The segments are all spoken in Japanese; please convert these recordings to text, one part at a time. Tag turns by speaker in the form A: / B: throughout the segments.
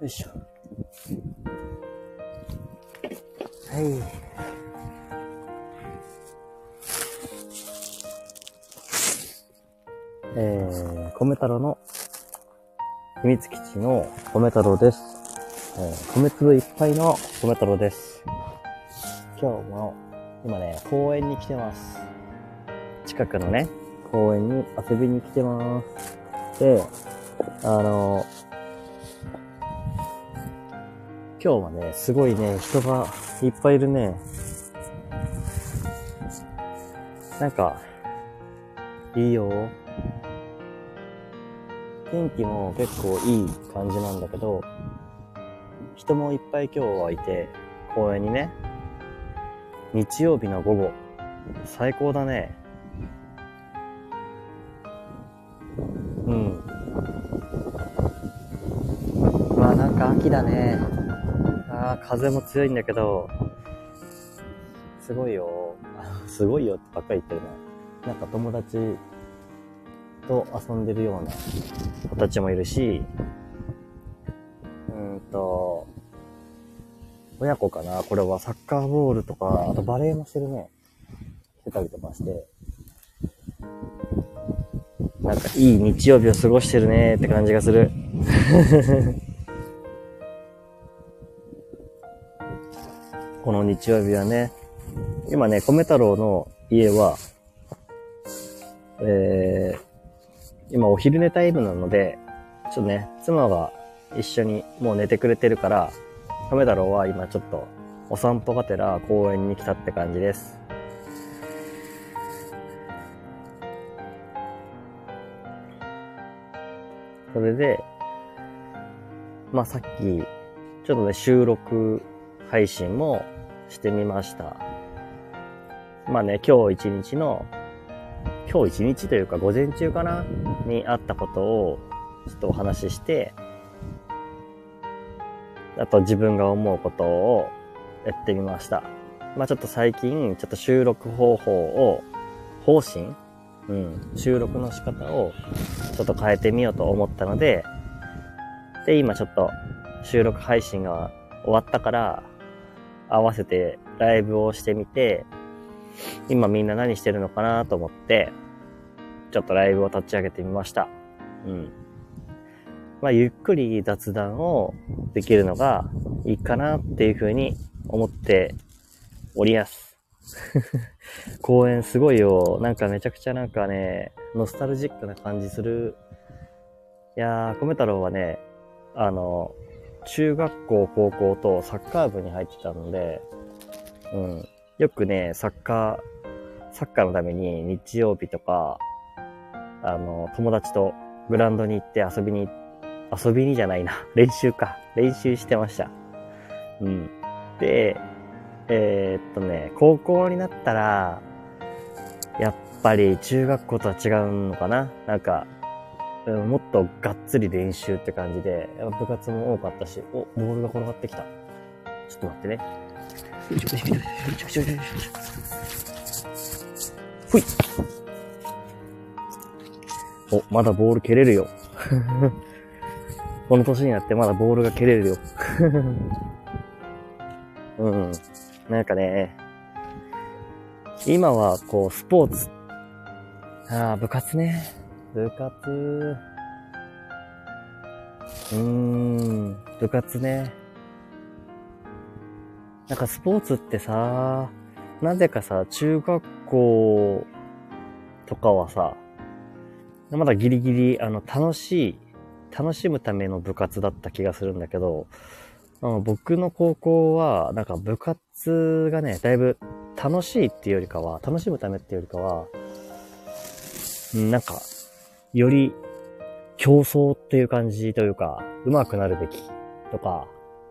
A: よいしょ。はい。えー、米太郎の秘密基地の米太郎です。えー、米粒いっぱいの米太郎です。今日も、今ね、公園に来てます。近くのね、公園に遊びに来てます。で、あの、今日はね、すごいね、人がいっぱいいるね。なんか、いいよ。天気も結構いい感じなんだけど、人もいっぱい今日はいて、公園にね、日曜日の午後、最高だね。あなんか秋だね。ああ、風も強いんだけど、すごいよ。すごいよってばっかり言ってるな。なんか友達と遊んでるような子たちもいるし、うーんと、親子かなこれはサッカーボールとか、あとバレーもしてるね。してたりとかして。なんかいい日曜日を過ごしてるねって感じがする。この日曜日はね、今ね、米太郎の家は、えー、今お昼寝タイムなので、ちょっとね、妻が一緒にもう寝てくれてるから、米太郎は今ちょっとお散歩がてら公園に来たって感じです。それで、まあさっき、ちょっとね、収録配信もしてみました。まあね、今日一日の、今日一日というか午前中かなにあったことをちょっとお話しして、あと自分が思うことをやってみました。まあちょっと最近、ちょっと収録方法を、方針？うん、収録の仕方をちょっと変えてみようと思ったので、で、今ちょっと収録配信が終わったから、合わせてライブをしてみて、今みんな何してるのかなと思って、ちょっとライブを立ち上げてみました。うん。まあ、ゆっくり雑談をできるのがいいかなっていうふうに思っておりやす。公園すごいよ。なんかめちゃくちゃなんかね、ノスタルジックな感じする。いやー、米太郎はね、あの、中学校、高校とサッカー部に入ってたので、うん。よくね、サッカー、サッカーのために日曜日とか、あの、友達とグラウンドに行って遊びに、遊びにじゃないな。練習か。練習してました。うん。で、えーっとね、高校になったら、やっぱり中学校とは違うのかななんか、もっとがっつり練習って感じで、部活も多かったし、お、ボールが転がってきた。ちょっと待ってね。よいしょよいしょよいしょよいしょよいしょよいしょふいお、まだボール蹴れるよ。この年になってまだボールが蹴れるよ。うん。なんかね、今はこう、スポーツ。ああ、部活ね。部活。うーん、部活ね。なんかスポーツってさ、なぜかさ、中学校とかはさ、まだギリギリ、あの、楽しい、楽しむための部活だった気がするんだけど、あの僕の高校は、なんか部活がね、だいぶ楽しいっていうよりかは、楽しむためっていうよりかは、なんか、より競争っていう感じというか、上手くなるべきとか、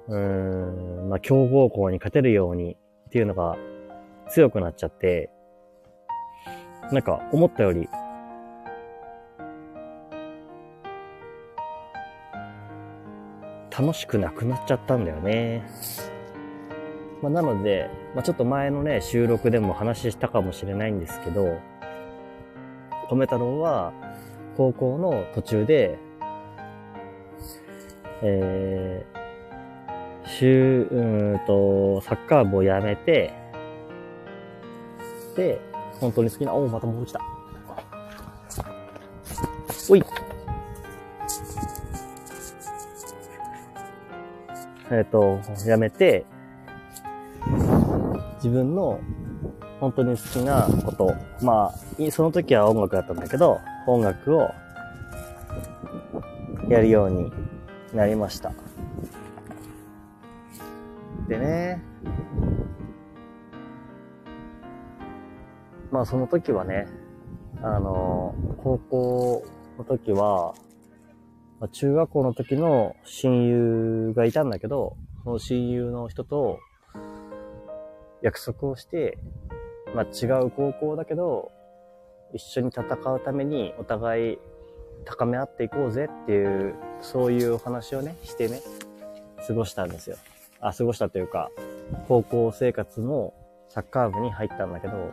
A: うーん、まあ、強豪校に勝てるようにっていうのが強くなっちゃって、なんか思ったより、楽しくなくなっちゃったんだよね。まあ、なので、まあ、ちょっと前のね、収録でも話したかもしれないんですけど、米太郎は、高校の途中で、えー、週、うんと、サッカー部をやめて、で、本当に好きな、おまたもう来た。おいえっ、と、やめて、自分の本当に好きなこと、まあ、その時は音楽だったんだけど、音楽をやるようになりました。でね、まあその時はね、あの、高校の時は、ま、中学校の時の親友がいたんだけど、その親友の人と約束をして、まあ違う高校だけど、一緒に戦うためにお互い高め合っていこうぜっていう、そういうお話をね、してね、過ごしたんですよ。あ、過ごしたというか、高校生活もサッカー部に入ったんだけど、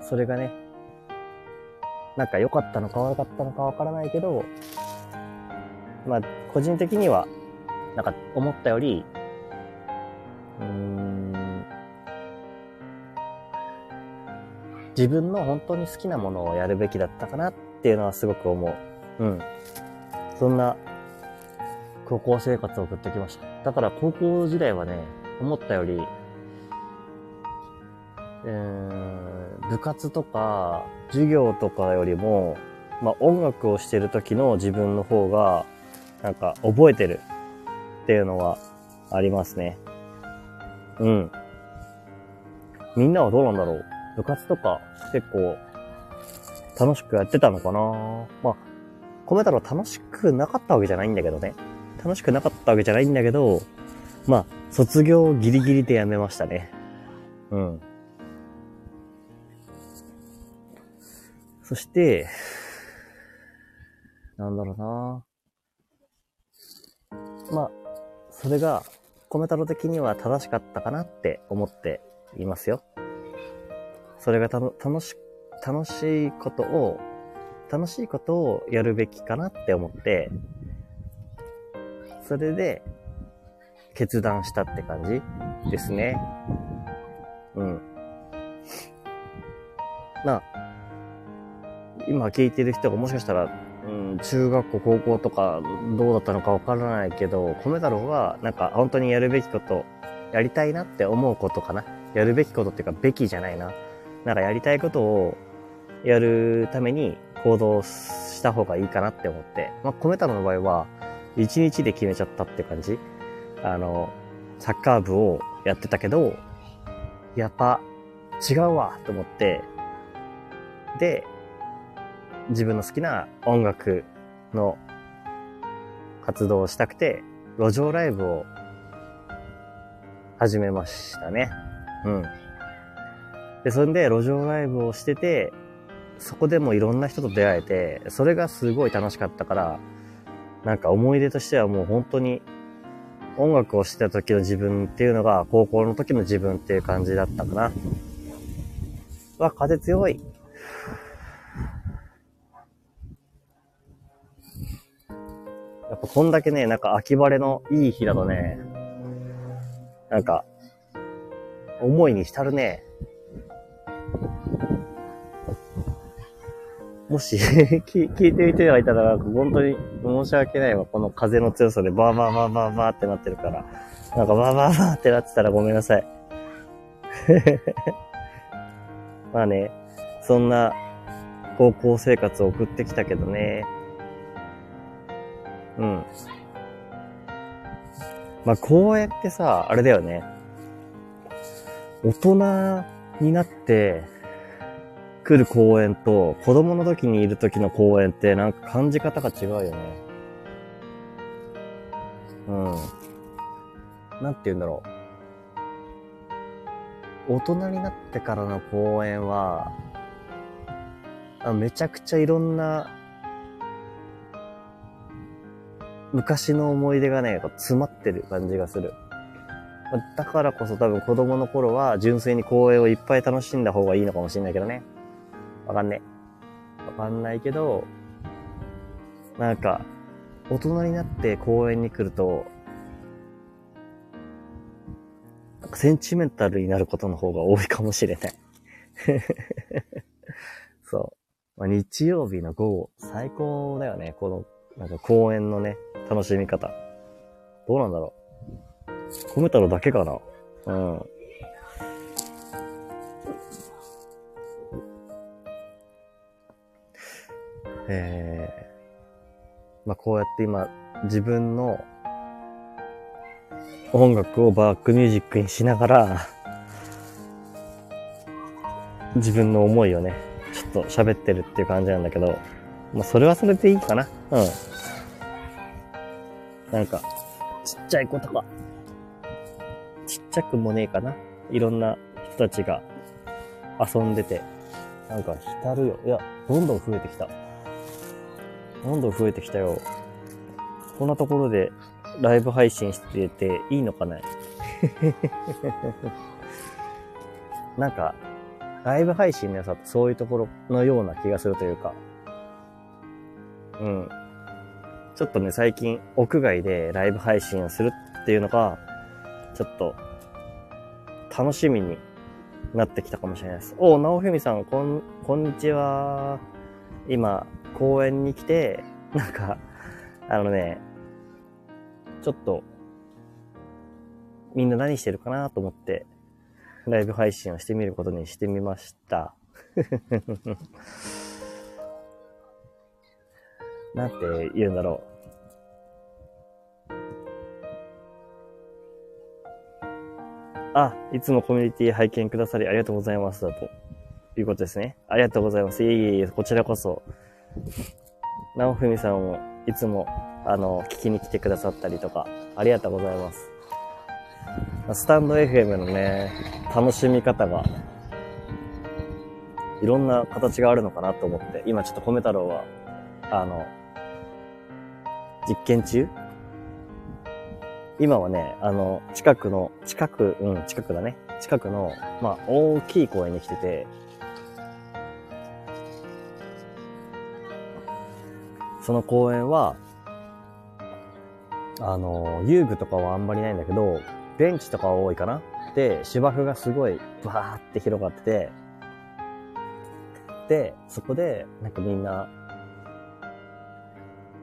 A: それがね、なんか良かったのか悪かったのかわからないけど、まあ、個人的には、なんか思ったより、うーん、自分の本当に好きなものをやるべきだったかなっていうのはすごく思う。うん。そんな、高校生活を送ってきました。だから高校時代はね、思ったより、えーん、部活とか、授業とかよりも、まあ、音楽をしてる時の自分の方が、なんか覚えてるっていうのはありますね。うん。みんなはどうなんだろう？部活とか結構楽しくやってたのかなまあ、米太郎楽しくなかったわけじゃないんだけどね。楽しくなかったわけじゃないんだけど、まあ、卒業ギリギリでやめましたね。うん。そして、なんだろうなまあ、それが、米太郎的には正しかったかなって思っていますよ。それが楽し、楽しいことを、楽しいことをやるべきかなって思って、それで、決断したって感じですね。うん。まあ、今聞いてる人がもしかしたら、うん、中学校、高校とかどうだったのかわからないけど、米太郎はなんか本当にやるべきこと、やりたいなって思うことかな。やるべきことっていうか、べきじゃないな。なんかやりたいことをやるために行動した方がいいかなって思って。まあ、米太郎の場合は、1日で決めちゃったって感じ。あの、サッカー部をやってたけど、やっぱ違うわと思って、で、自分の好きな音楽の活動をしたくて、路上ライブを始めましたね。うん。で、それで路上ライブをしてて、そこでもいろんな人と出会えて、それがすごい楽しかったから、なんか思い出としてはもう本当に音楽をしてた時の自分っていうのが高校の時の自分っていう感じだったかな。わ、風強い。やっぱこんだけね、なんか秋晴れのいい日だとね、なんか、思いに浸るね。もし 聞、聞いてみてがいたら、本当に申し訳ないわ。この風の強さでバーバーバーバーバーってなってるから。なんかバーバーバーってなってたらごめんなさい。まあね、そんな高校生活を送ってきたけどね。うん。まあ、公園ってさ、あれだよね。大人になって来る公園と子供の時にいる時の公園ってなんか感じ方が違うよね。うん。なんて言うんだろう。大人になってからの公園は、めちゃくちゃいろんな昔の思い出がね、詰まってる感じがする。だからこそ多分子供の頃は純粋に公園をいっぱい楽しんだ方がいいのかもしれないけどね。わかんねえわかんないけど、なんか、大人になって公園に来ると、なんかセンチメンタルになることの方が多いかもしれない そう。まあ、日曜日の午後、最高だよね。この、なんか公園のね、楽しみ方。どうなんだろう。米太郎だけかなうん。えー、まあ、こうやって今、自分の音楽をバックミュージックにしながら、自分の思いをね、ちょっと喋ってるっていう感じなんだけど、まあ、それはそれでいいかな。うん。なんか、ちっちゃい子とか、ちっちゃくもねえかな。いろんな人たちが遊んでて、なんか浸るよ。いや、どんどん増えてきた。どんどん増えてきたよ。こんなところでライブ配信してていいのかな？なんか、ライブ配信の良さってそういうところのような気がするというか、うん。ちょっとね、最近屋外でライブ配信をするっていうのが、ちょっと楽しみになってきたかもしれないです。お、直文さん、こん、こんにちは。今、公園に来て、なんか、あのね、ちょっと、みんな何してるかなと思って、ライブ配信をしてみることにしてみました。なんて言うんだろう。あ、いつもコミュニティ拝見くださりありがとうございます。だということですね。ありがとうございます。いえいえいえ、こちらこそ。なおふみさんもいつも、あの、聞きに来てくださったりとか、ありがとうございます。スタンド FM のね、楽しみ方が、いろんな形があるのかなと思って、今ちょっと米太郎は、あの、実験中？今はね、あの、近くの、近く、うん、近くだね。近くの、まあ、大きい公園に来てて、その公園は、あの、遊具とかはあんまりないんだけど、ベンチとかは多いかな。で、芝生がすごい、バーって広がってて、で、そこで、なんかみんな、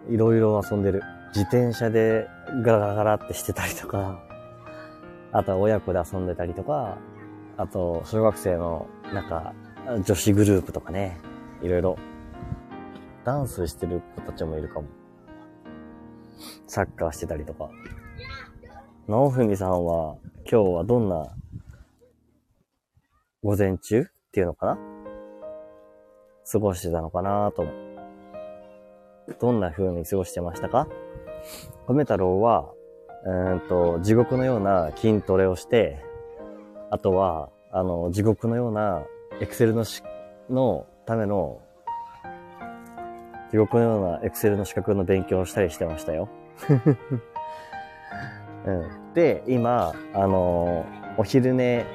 A: いろいろ遊んでる。自転車でガラガラってしてたりとか、あとは親子で遊んでたりとか、あと、小学生の、なんか、女子グループとかね、いろいろ、ダンスしてる子たちもいるかも。サッカーしてたりとか。直文さんは、今日はどんな、午前中っていうのかな？過ごしてたのかなと。どんな風に過ごしてましたか？米太郎は、うんと、地獄のような筋トレをして、あとは、あの、地獄のようなエクセルのし、のための、地獄のようなエクセルの資格の勉強をしたりしてましたよ。うん、で、今、あのお昼寝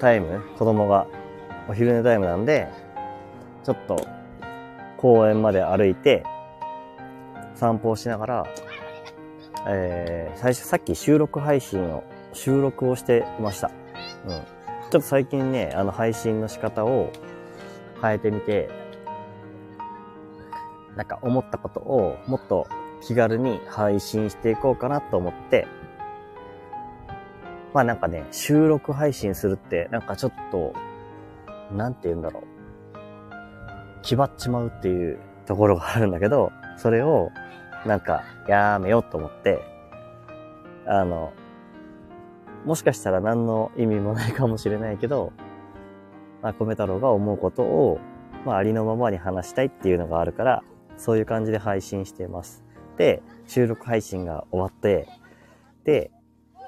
A: タイム、子供がお昼寝タイムなんで、ちょっと公園まで歩いて、散歩をしながら、えー、最初さっき収録配信を、収録をしてました。うん。ちょっと最近ね、あの配信の仕方を変えてみて、なんか思ったことをもっと気軽に配信していこうかなと思って、まあなんかね、収録配信するってなんかちょっと、なんて言うんだろう。気張っちまうっていうところがあるんだけど、それをなんか、やめようと思って、あの、もしかしたら何の意味もないかもしれないけど、まあ、米太郎が思うことを、まあ、ありのままに話したいっていうのがあるから、そういう感じで配信しています。で、収録配信が終わって、で、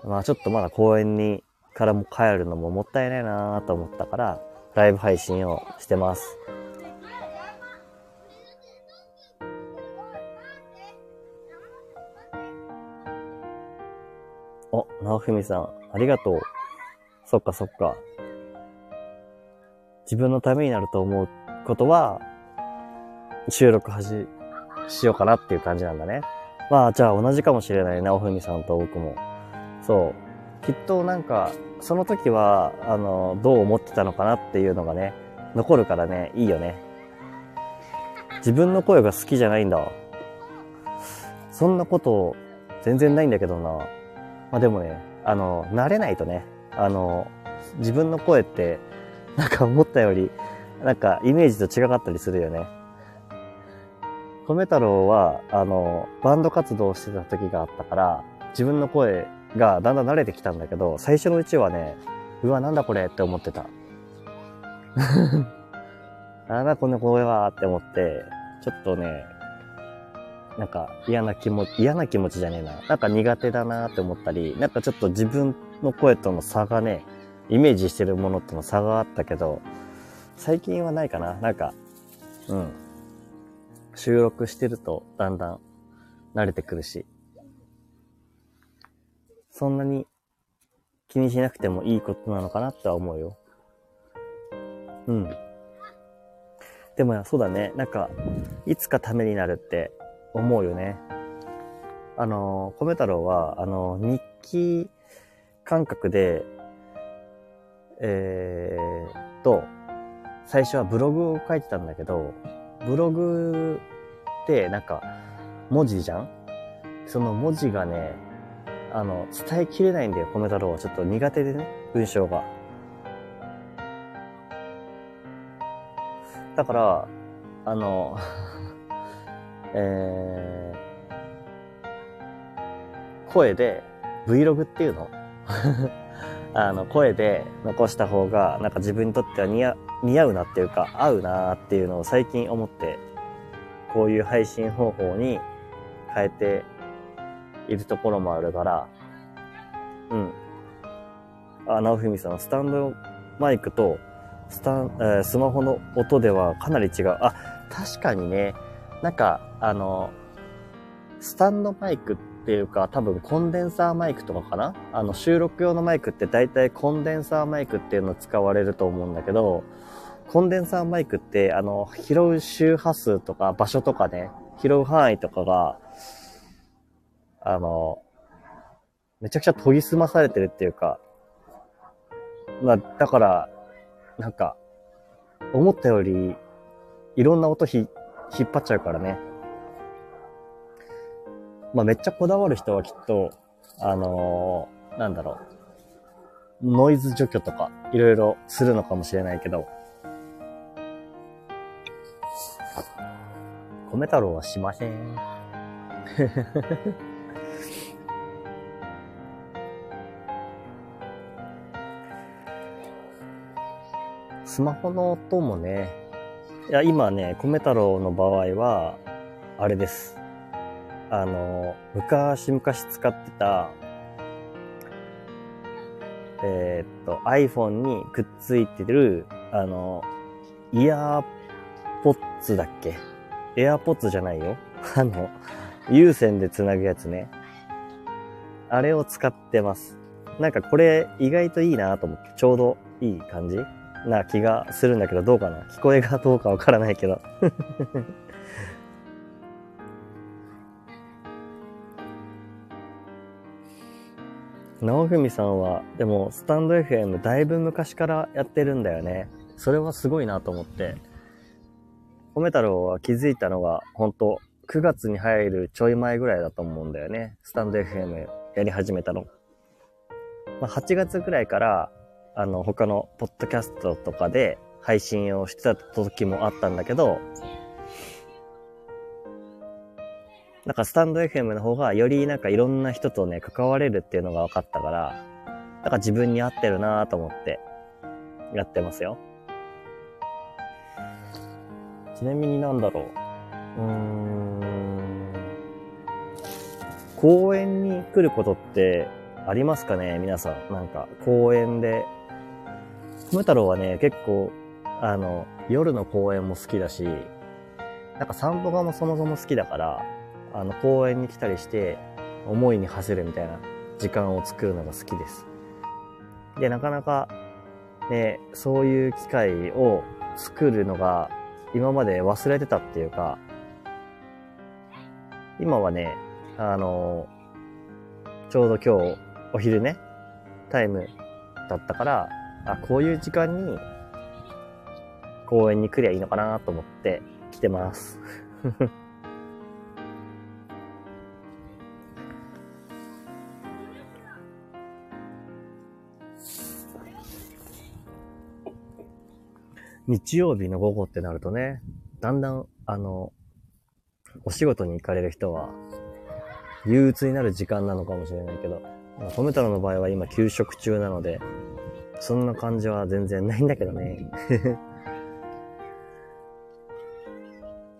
A: まあちょっとまだ公園にからも帰るのももったいないなと思ったから、ライブ配信をしてます。お、直文さん、ありがとう。そっかそっか。自分のためになると思うことは、収録はじ、しようかなっていう感じなんだね。まあ、じゃあ同じかもしれないな、おふみさんと僕も。そう。きっとなんか、その時は、あの、どう思ってたのかなっていうのがね、残るからね、いいよね。自分の声が好きじゃないんだ。そんなこと全然ないんだけどな。まあでもね、あの、慣れないとね、あの、自分の声って、なんか思ったより、なんかイメージと違かったりするよね。米太郎は、あの、バンド活動してた時があったから、自分の声がだんだん慣れてきたんだけど、最初のうちはね、うわ、なんだこれって思ってた。なんだこの声はって思って、ちょっとね、なんか嫌な気持ち、嫌な気持ちじゃねえな。なんか苦手だなって思ったり、なんかちょっと自分の声との差がね、イメージしてるものとの差があったけど、最近はないかな。なんか、うん。収録してるとだんだん慣れてくるし、そんなに気にしなくてもいいことなのかなっては思うよ。うん。でもそうだね。なんか、いつかためになるって思うよね。あの、米太郎は、あの、日記感覚で、えー、と、最初はブログを書いてたんだけど、ブログってなんか文字じゃん？その文字がね、あの、伝えきれないんだよ、米太郎は。ちょっと苦手でね、文章が。だから、あの、えー、声で、Vlog っていうの？あの、声で残した方が、なんか自分にとっては似合う似合うなっていうか、合うなっていうのを最近思って、こういう配信方法に変えているところもあるから、うん。あ、直文さん、スタンドマイクとスタン、えー、スマホの音ではかなり違う。あ、確かにね、なんか、あの、スタンドマイクっていうか、多分コンデンサーマイクとかかな？あの、収録用のマイクって大体コンデンサーマイクっていうのを使われると思うんだけど、コンデンサーマイクって、あの、拾う周波数とか場所とかね、拾う範囲とかが、あの、めちゃくちゃ研ぎ澄まされてるっていうか、まあ、だから、なんか、思ったより、いろんな音ひ、引っ張っちゃうからね。まあ、めっちゃこだわる人はきっと、あのー、なんだろう。ノイズ除去とか、いろいろするのかもしれないけど、米太郎はしません。スマホの音もね、いや、今ね、米太郎の場合は、あれです。あの、昔々使ってた、えー、っと、iPhone にくっついてる、あの、イヤーポッツだっけ？エアポッツじゃないよ。あの、有線で繋ぐやつね。あれを使ってます。なんかこれ意外といいなと思って、ちょうどいい感じな気がするんだけど、どうかな？聞こえがどうかわからないけど。直文さんは、でも、スタンド FM だいぶ昔からやってるんだよね。それはすごいなと思って。米太郎は気づいたのが、本当9月に入るちょい前ぐらいだと思うんだよね。スタンド FM やり始めたの。まあ、8月ぐらいから、あの、他のポッドキャストとかで配信をしてた時もあったんだけど、なんかスタンド FM の方がよりなんかいろんな人とね、関われるっていうのが分かったから、なんか自分に合ってるなと思ってやってますよ。ちなみになんだろう。うーん。公園に来ることってありますかね皆さん。なんか公園でム太郎はね、結構、あの、夜の公園も好きだし、なんか散歩がもそもそも好きだから、あの、公園に来たりして、思いに走るみたいな時間を作るのが好きです。で、なかなか、ね、そういう機会を作るのが今まで忘れてたっていうか、今はね、あの、ちょうど今日お昼ね、タイムだったから、あ、こういう時間に公園に来りゃいいのかなと思って来てます。日曜日の午後ってなるとね、だんだん、あの、お仕事に行かれる人は、憂鬱になる時間なのかもしれないけど、褒め太郎の場合は今休職中なので、そんな感じは全然ないんだけどね。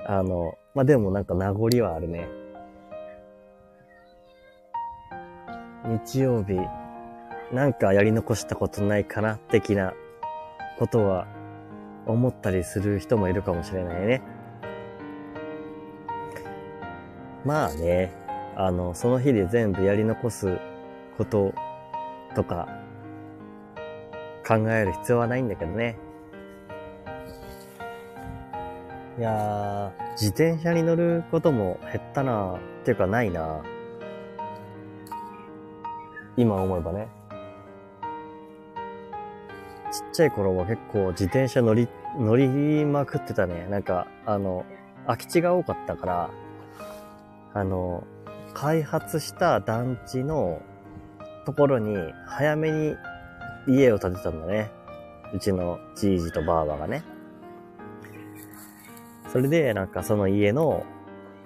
A: あの、まあ、でもなんか名残はあるね。日曜日、なんかやり残したことないかな、的なことは思ったりする人もいるかもしれないね。まあね、あの、その日で全部やり残すこととか考える必要はないんだけどね。いやー、自転車に乗ることも減ったなっていうかないな今思えばね。ちゃい頃は結構自転車乗り、乗りまくってたね。なんか、あの、空き地が多かったから、あの、開発した団地のところに早めに家を建てたんだね。うちのじいじとばあばがね。それで、なんかその家の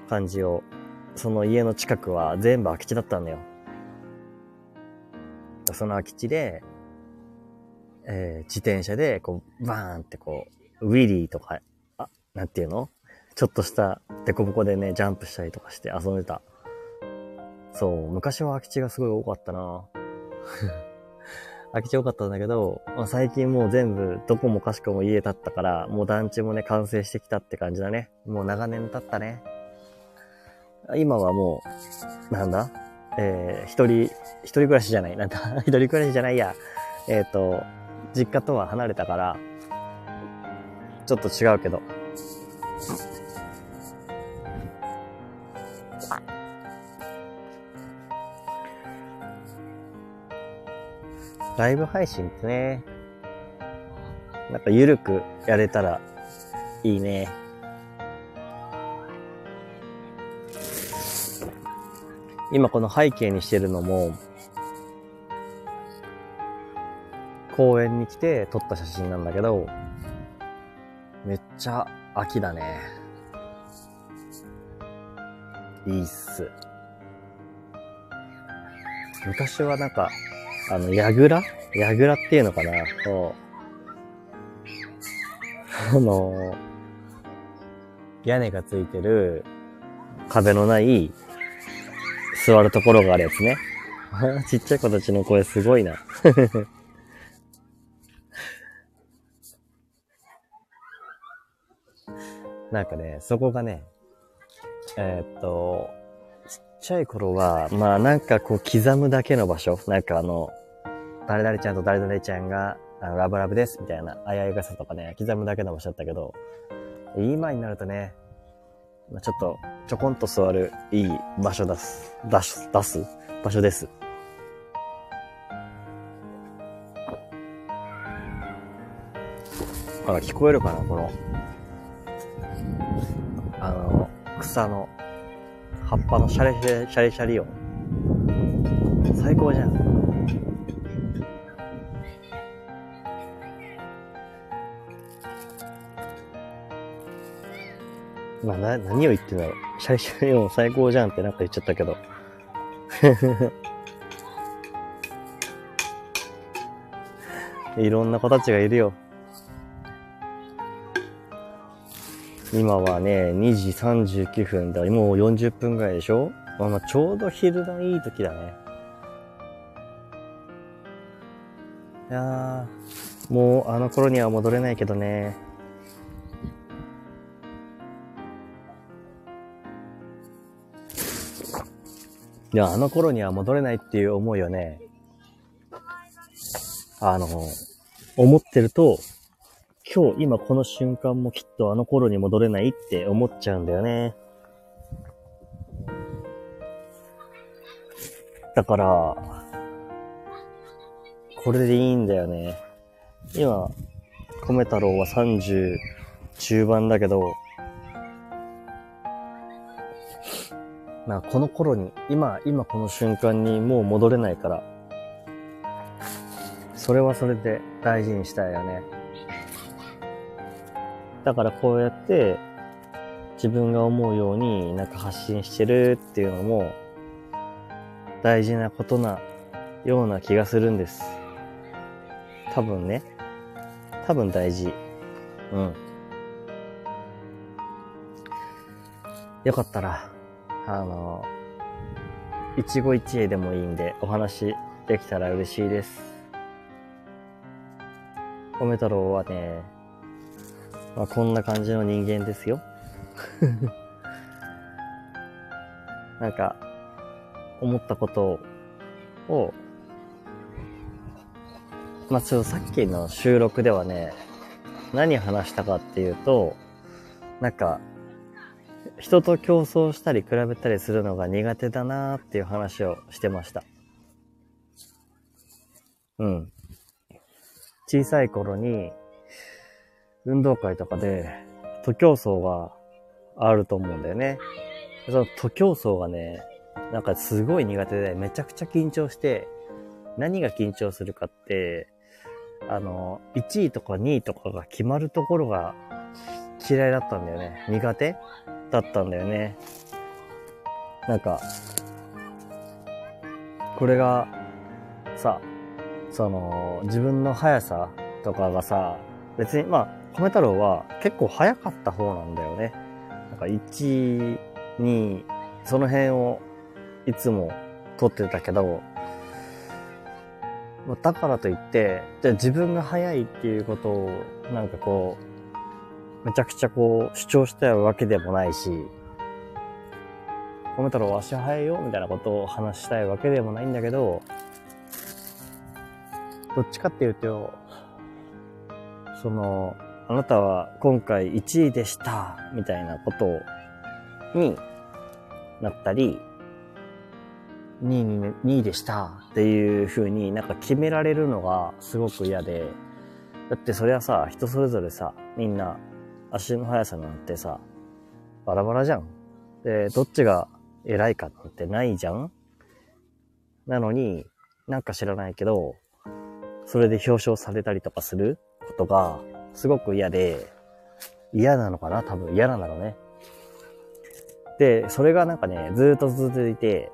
A: 感じを、その家の近くは全部空き地だったんだよ。その空き地で、えー、自転車で、こう、バーンってこう、ウィリーとか、あ、なんていうの？ちょっとしたデコボコでね、ジャンプしたりとかして遊んでた。そう、昔は空き地がすごい多かったな 空き地多かったんだけど、まあ、最近もう全部どこもかしこも家建ったから、もう団地もね、完成してきたって感じだね。もう長年経ったね。今はもう、なんだ？えー、一人、一人暮らしじゃない。なんだ？一人暮らしじゃないや。えっ、ー、と、実家とは離れたから、ちょっと違うけど。ライブ配信ってね、なんかゆるくやれたらいいね。今この背景にしてるのも、公園に来て撮った写真なんだけど、めっちゃ秋だね。いいっす。昔はなんか、あの、やぐら？やぐらっていうのかな？そう。あの、屋根がついてる壁のない座るところがあるやつね。ちっちゃい子たちの声すごいな。なんかね、そこがね、えー、っと、ちっちゃい頃は、まあなんかこう刻むだけの場所、なんかあの、誰々ちゃんと誰々ちゃんが、あのラブラブですみたいな、あやい傘とかね、刻むだけの場所だったけど、今になるとね、ちょっと、ちょこんと座るいい場所出す、出す、出す場所です。あ、聞こえるかなこの、あの、草の、葉っぱのシャレシャレ、シャレシャリ音。最高じゃん。まあ、な、何を言ってんだろう。シャリシャリ音最高じゃんってなんか言っちゃったけど。いろんな子たちがいるよ。今はね、2時39分だ。もう40分ぐらいでしょ？まあ、まあ、ちょうど昼のいい時だね。いやー、もうあの頃には戻れないけどね。いや、あの頃には戻れないっていう思いをね、あの、思ってると、今日、今この瞬間もきっとあの頃に戻れないって思っちゃうんだよね。だから、これでいいんだよね。今、米太郎は30中盤だけど、まあこの頃に、今、今この瞬間にもう戻れないから、それはそれで大事にしたいよね。だからこうやって自分が思うようになんか発信してるっていうのも大事なことなような気がするんです。多分ね。多分大事。うん。よかったら、あの、一期一会でもいいんでお話できたら嬉しいです。米太郎はね、まあ、こんな感じの人間ですよ。なんか、思ったことを、まあ、ちょっとさっきの収録ではね、何話したかっていうと、なんか、人と競争したり比べたりするのが苦手だなーっていう話をしてました。うん。小さい頃に、運動会とかで、徒競走があると思うんだよね。その徒競走がね、なんかすごい苦手で、めちゃくちゃ緊張して、何が緊張するかって、あの、1位とか2位とかが決まるところが嫌いだったんだよね。苦手だったんだよね。なんか、これが、さ、その、自分の速さとかがさ、別に、まあ、米太郎は結構速かった方なんだよね。なんか1、2、その辺をいつも取ってたけど、だからといって、じゃあ自分が速いっていうことを、なんかこう、めちゃくちゃこう主張したいわけでもないし、米太郎足速いよみたいなことを話したいわけでもないんだけど、どっちかっていうと、その、あなたは今回1位でした、みたいなことになったり、2位に、2位でしたっていう風になんか決められるのがすごく嫌で、だってそれはさ、人それぞれさ、みんな足の速さなんてさ、バラバラじゃん。で、どっちが偉いかなんてないじゃんなのに、なんか知らないけど、それで表彰されたりとかすることがすごく嫌で、嫌なのかな？多分嫌なんだろうね。で、それがなんかね、ずっと続いて、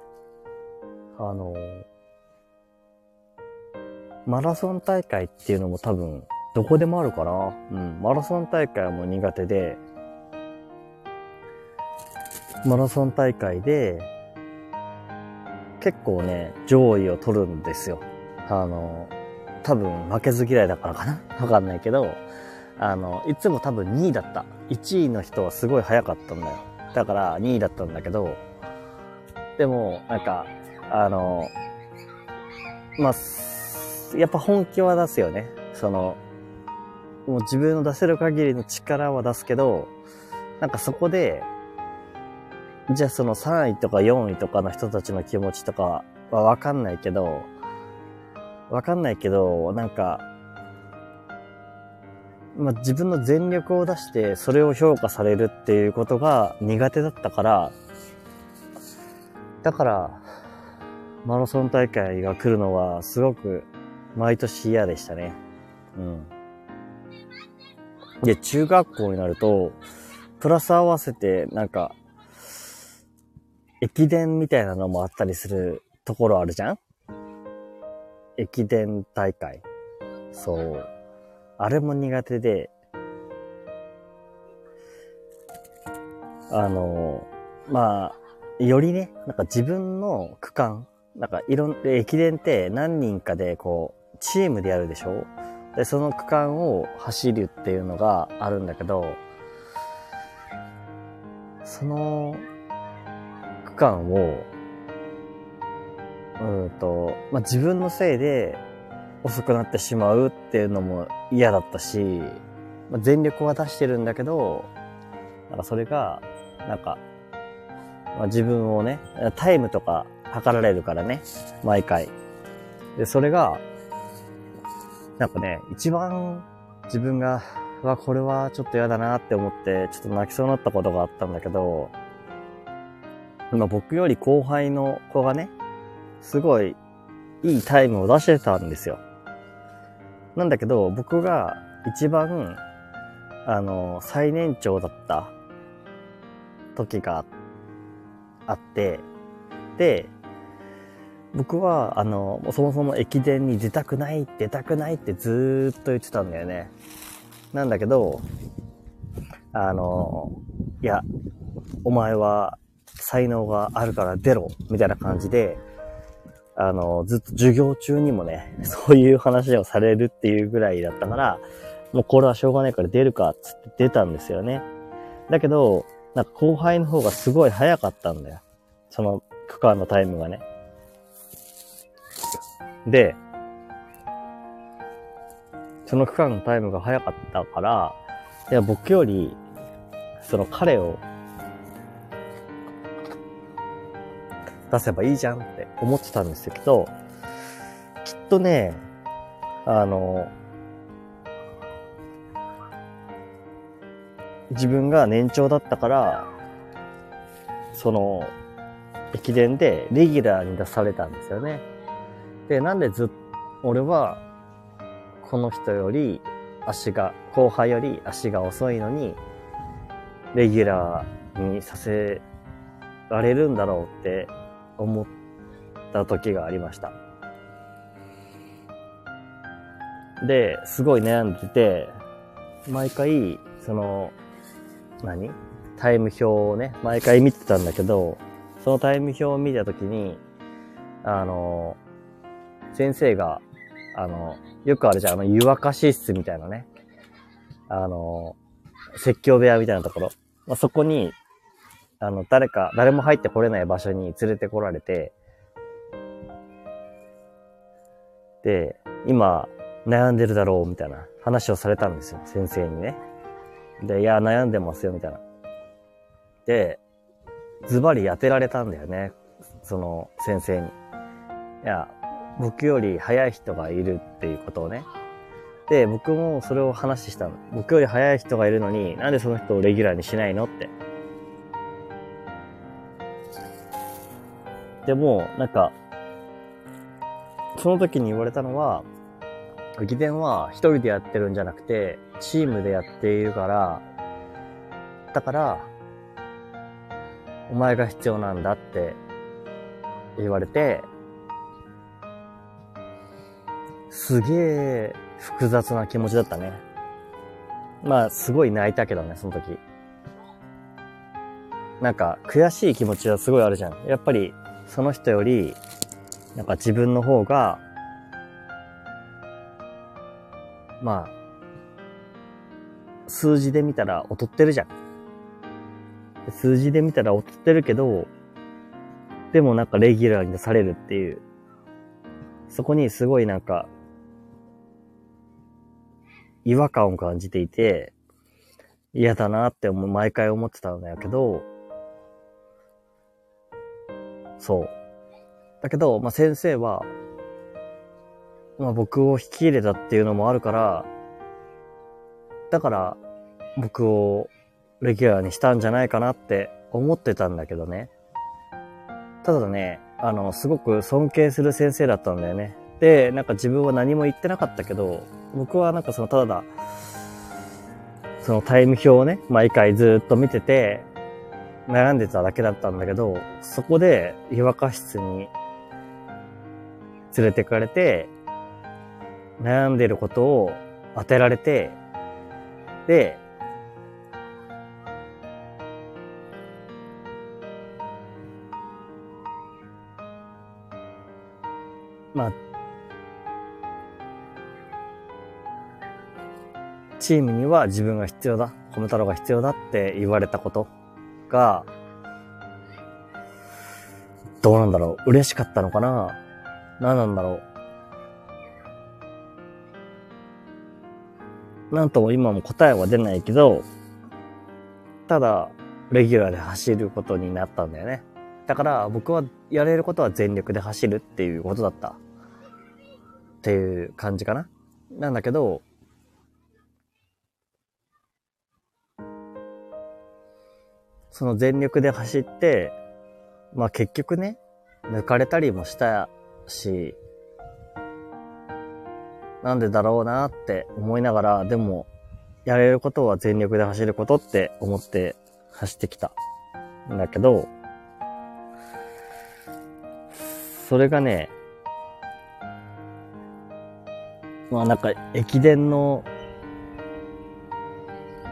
A: あの、マラソン大会っていうのも多分、どこでもあるかな？うん。マラソン大会も苦手で、マラソン大会で、結構ね、上位を取るんですよ。あの、多分負けず嫌いだからかな？わかんないけど、あの、いつも多分2位だった。1位の人はすごい早かったんだよ。だから2位だったんだけど、でも、なんか、あの、まあ、やっぱ本気は出すよね。その、もう自分の出せる限りの力は出すけど、なんかそこで、じゃあその3位とか4位とかの人たちの気持ちとかはわかんないけど、わかんないけど、なんか、まあ、自分の全力を出してそれを評価されるっていうことが苦手だったから、だから、マラソン大会が来るのはすごく毎年嫌でしたね。うん。で、中学校になると、プラス合わせてなんか、駅伝みたいなのもあったりするところあるじゃん？駅伝大会。そう。あれも苦手で、あの、まあ、よりね、なんか自分の区間、なんかいろん、駅伝って何人かでこう、チームでやるでしょ？で、その区間を走るっていうのがあるんだけど、その区間を、うんと、まあ、自分のせいで遅くなってしまうっていうのも嫌だったし、まあ、全力は出してるんだけど、なんかそれが、なんか、まあ、自分をね、タイムとか測られるからね、毎回。で、それが、なんかね、一番自分が、わ、これはちょっと嫌だなって思って、ちょっと泣きそうになったことがあったんだけど、今僕より後輩の子がね、すごいいいタイムを出してたんですよ。なんだけど、僕が一番、あの、最年長だった時があって、で、僕は、あの、そもそも駅伝に出たくない、出たくないってずーっと言ってたんだよね。なんだけど、あの、いや、お前は才能があるから出ろ、みたいな感じで、あの、ずっと授業中にもね、そういう話をされるっていうぐらいだったから、もうこれはしょうがないから出るか、つって出たんですよね。だけど、なんか後輩の方がすごい早かったんだよ。その区間のタイムがね。で、その区間のタイムが早かったから、いや、僕より、その彼を出せばいいじゃん思ってたんですけど、きっとね、あの、自分が年長だったから、その、駅伝でレギュラーに出されたんですよね。で、なんでずっと、俺は、この人より足が、後輩より足が遅いのに、レギュラーにさせられるんだろうって思った時がありました。で、すごい悩んでて、毎回、その、何？タイム表をね、毎回見てたんだけど、そのタイム表を見たときに、あの、先生が、あの、よくあるじゃん、あの、湯沸かし室みたいなね。あの、説教部屋みたいなところ。まあ、そこに、あの、誰か、誰も入ってこれない場所に連れてこられて、で、今、悩んでるだろう、みたいな話をされたんですよ、先生にね。で、いや、悩んでますよ、みたいな。で、ズバリ当てられたんだよね。その先生に。いや、僕より早い人がいるっていうことをね。で、僕もそれを話したの。僕より早い人がいるのに、なんでその人をレギュラーにしないのって。でも、なんか、その時に言われたのは、駅伝は一人でやってるんじゃなくて、チームでやっているから、だから、お前が必要なんだって言われて、すげえ複雑な気持ちだったね。まあ、すごい泣いたけどね、その時。なんか、悔しい気持ちはすごいあるじゃん。やっぱり、その人より、なんか自分の方が、まあ、数字で見たら劣ってるじゃん。数字で見たら劣ってるけど、でもなんかレギュラーに出されるっていう。そこにすごいなんか、違和感を感じていて、嫌だなって毎回思ってたんだけど、そう。だけど、まあ、先生は、まあ、僕を引き入れたっていうのもあるから、だから、僕をレギュラーにしたんじゃないかなって思ってたんだけどね。ただね、あの、すごく尊敬する先生だったんだよね。で、なんか自分は何も言ってなかったけど、僕はなんかそのただ、そのタイム表をね、毎回ずっと見てて、悩んでただけだったんだけど、そこで湯沸か室に連れてかれて、悩んでることを当てられて、で、まあ、チームには自分が必要だ、米太郎が必要だって言われたことが、どうなんだろう嬉しかったのかな？何なんだろうなんとも今も答えは出ないけど、ただ、レギュラーで走ることになったんだよね。だから僕はやれることは全力で走るっていうことだった。っていう感じかな。なんだけど、その全力で走って、まあ結局ね、抜かれたりもしたし、なんでだろうなって思いながら、でも、やれることは全力で走ることって思って走ってきた。んだけど、それがね、まあなんか駅伝の、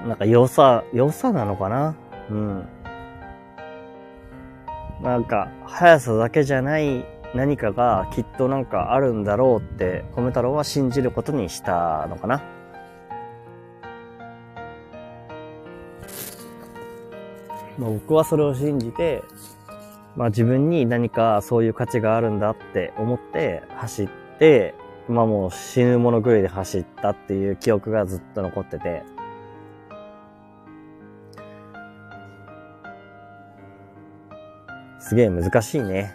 A: なんか良さ、良さなのかな？うん。なんか、速さだけじゃない何かがきっとなんかあるんだろうって、米太郎は信じることにしたのかな。まあ、僕はそれを信じて、まあ自分に何かそういう価値があるんだって思って走って、まあもう死ぬもの狂いで走ったっていう記憶がずっと残ってて、すげえ難しいね。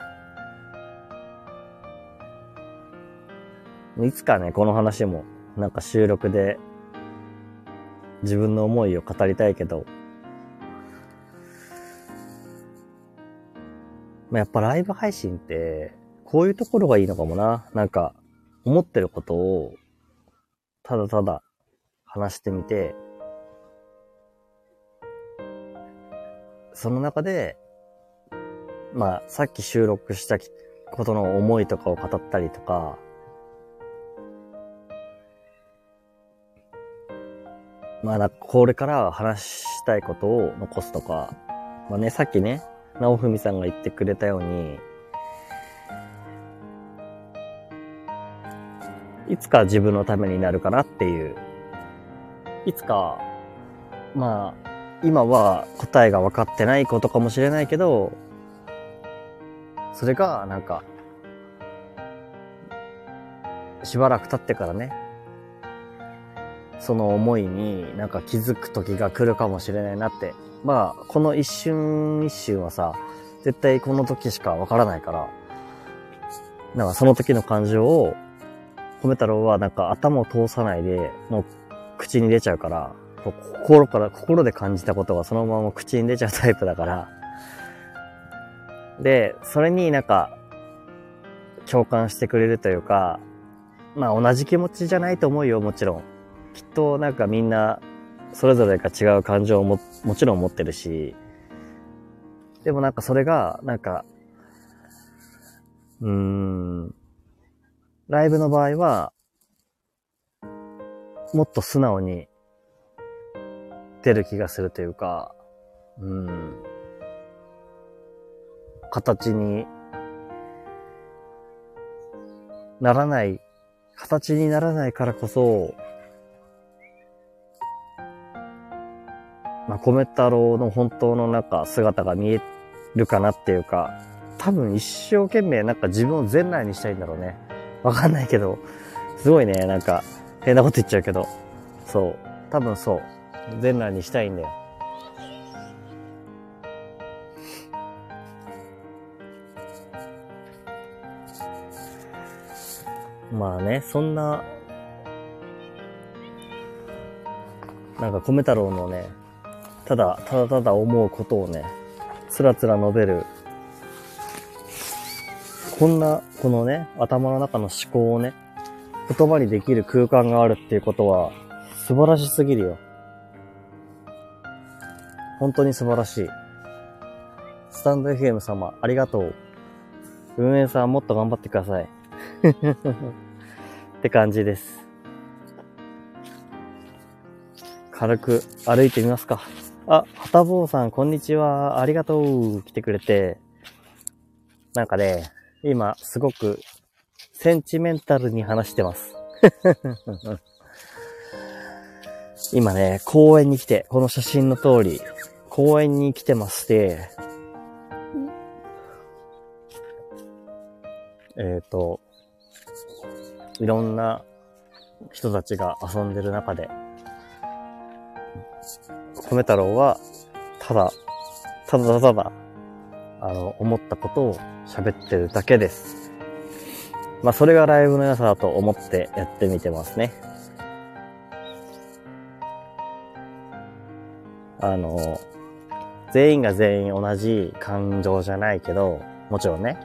A: いつかね、この話も、なんか収録で、自分の思いを語りたいけど、やっぱライブ配信って、こういうところがいいのかもな。なんか、思ってることを、ただただ話してみて、その中で、まあ、さっき収録したことの思いとかを語ったりとか、まあ、なこれから話したいことを残すとか、まあね、さっきね、直文さんが言ってくれたように、いつか自分のためになるかなっていう、いつか、まあ、今は答えが分かってないことかもしれないけど、それが、なんか、しばらく経ってからね、その思いになんか気づく時が来るかもしれないなって。まあ、この一瞬一瞬はさ、絶対この時しかわからないから、なんかその時の感情を、米太郎はなんか頭を通さないで、もう口に出ちゃうから、心から、心で感じたことがそのまま口に出ちゃうタイプだから、で、それになんか、共感してくれるというか、まあ同じ気持ちじゃないと思うよ、もちろん。きっとなんかみんな、それぞれが違う感情をも、もちろん持ってるし、でもなんかそれが、なんか、うーん、ライブの場合は、もっと素直に出る気がするというか、うん。形にならない、形にならないからこそ、まあ、米太郎の本当のなんか姿が見えるかなっていうか、多分一生懸命なんか自分を全裸にしたいんだろうね。わかんないけど、すごいね、なんか変なこと言っちゃうけど、そう、多分そう、全裸にしたいんだよ。まあね、そんな、なんか米太郎のね、ただ、ただただ思うことをね、つらつら述べる、こんな、このね、頭の中の思考をね、言葉にできる空間があるっていうことは、素晴らしすぎるよ。本当に素晴らしい。スタンド FM 様、ありがとう。運営さんもっと頑張ってください。って感じです。軽く歩いてみますか。あ、はたぼうさん、こんにちは。ありがとう。来てくれて。なんかね、今、すごく、センチメンタルに話してます。今ね、公園に来て、この写真の通り、公園に来てまして、えっ、ー、と、いろんな人たちが遊んでる中で、米太郎は、ただ、ただただ、あの、思ったことを喋ってるだけです。まあ、それがライブの良さだと思ってやってみてますね。あの、全員が全員同じ感情じゃないけど、もちろんね、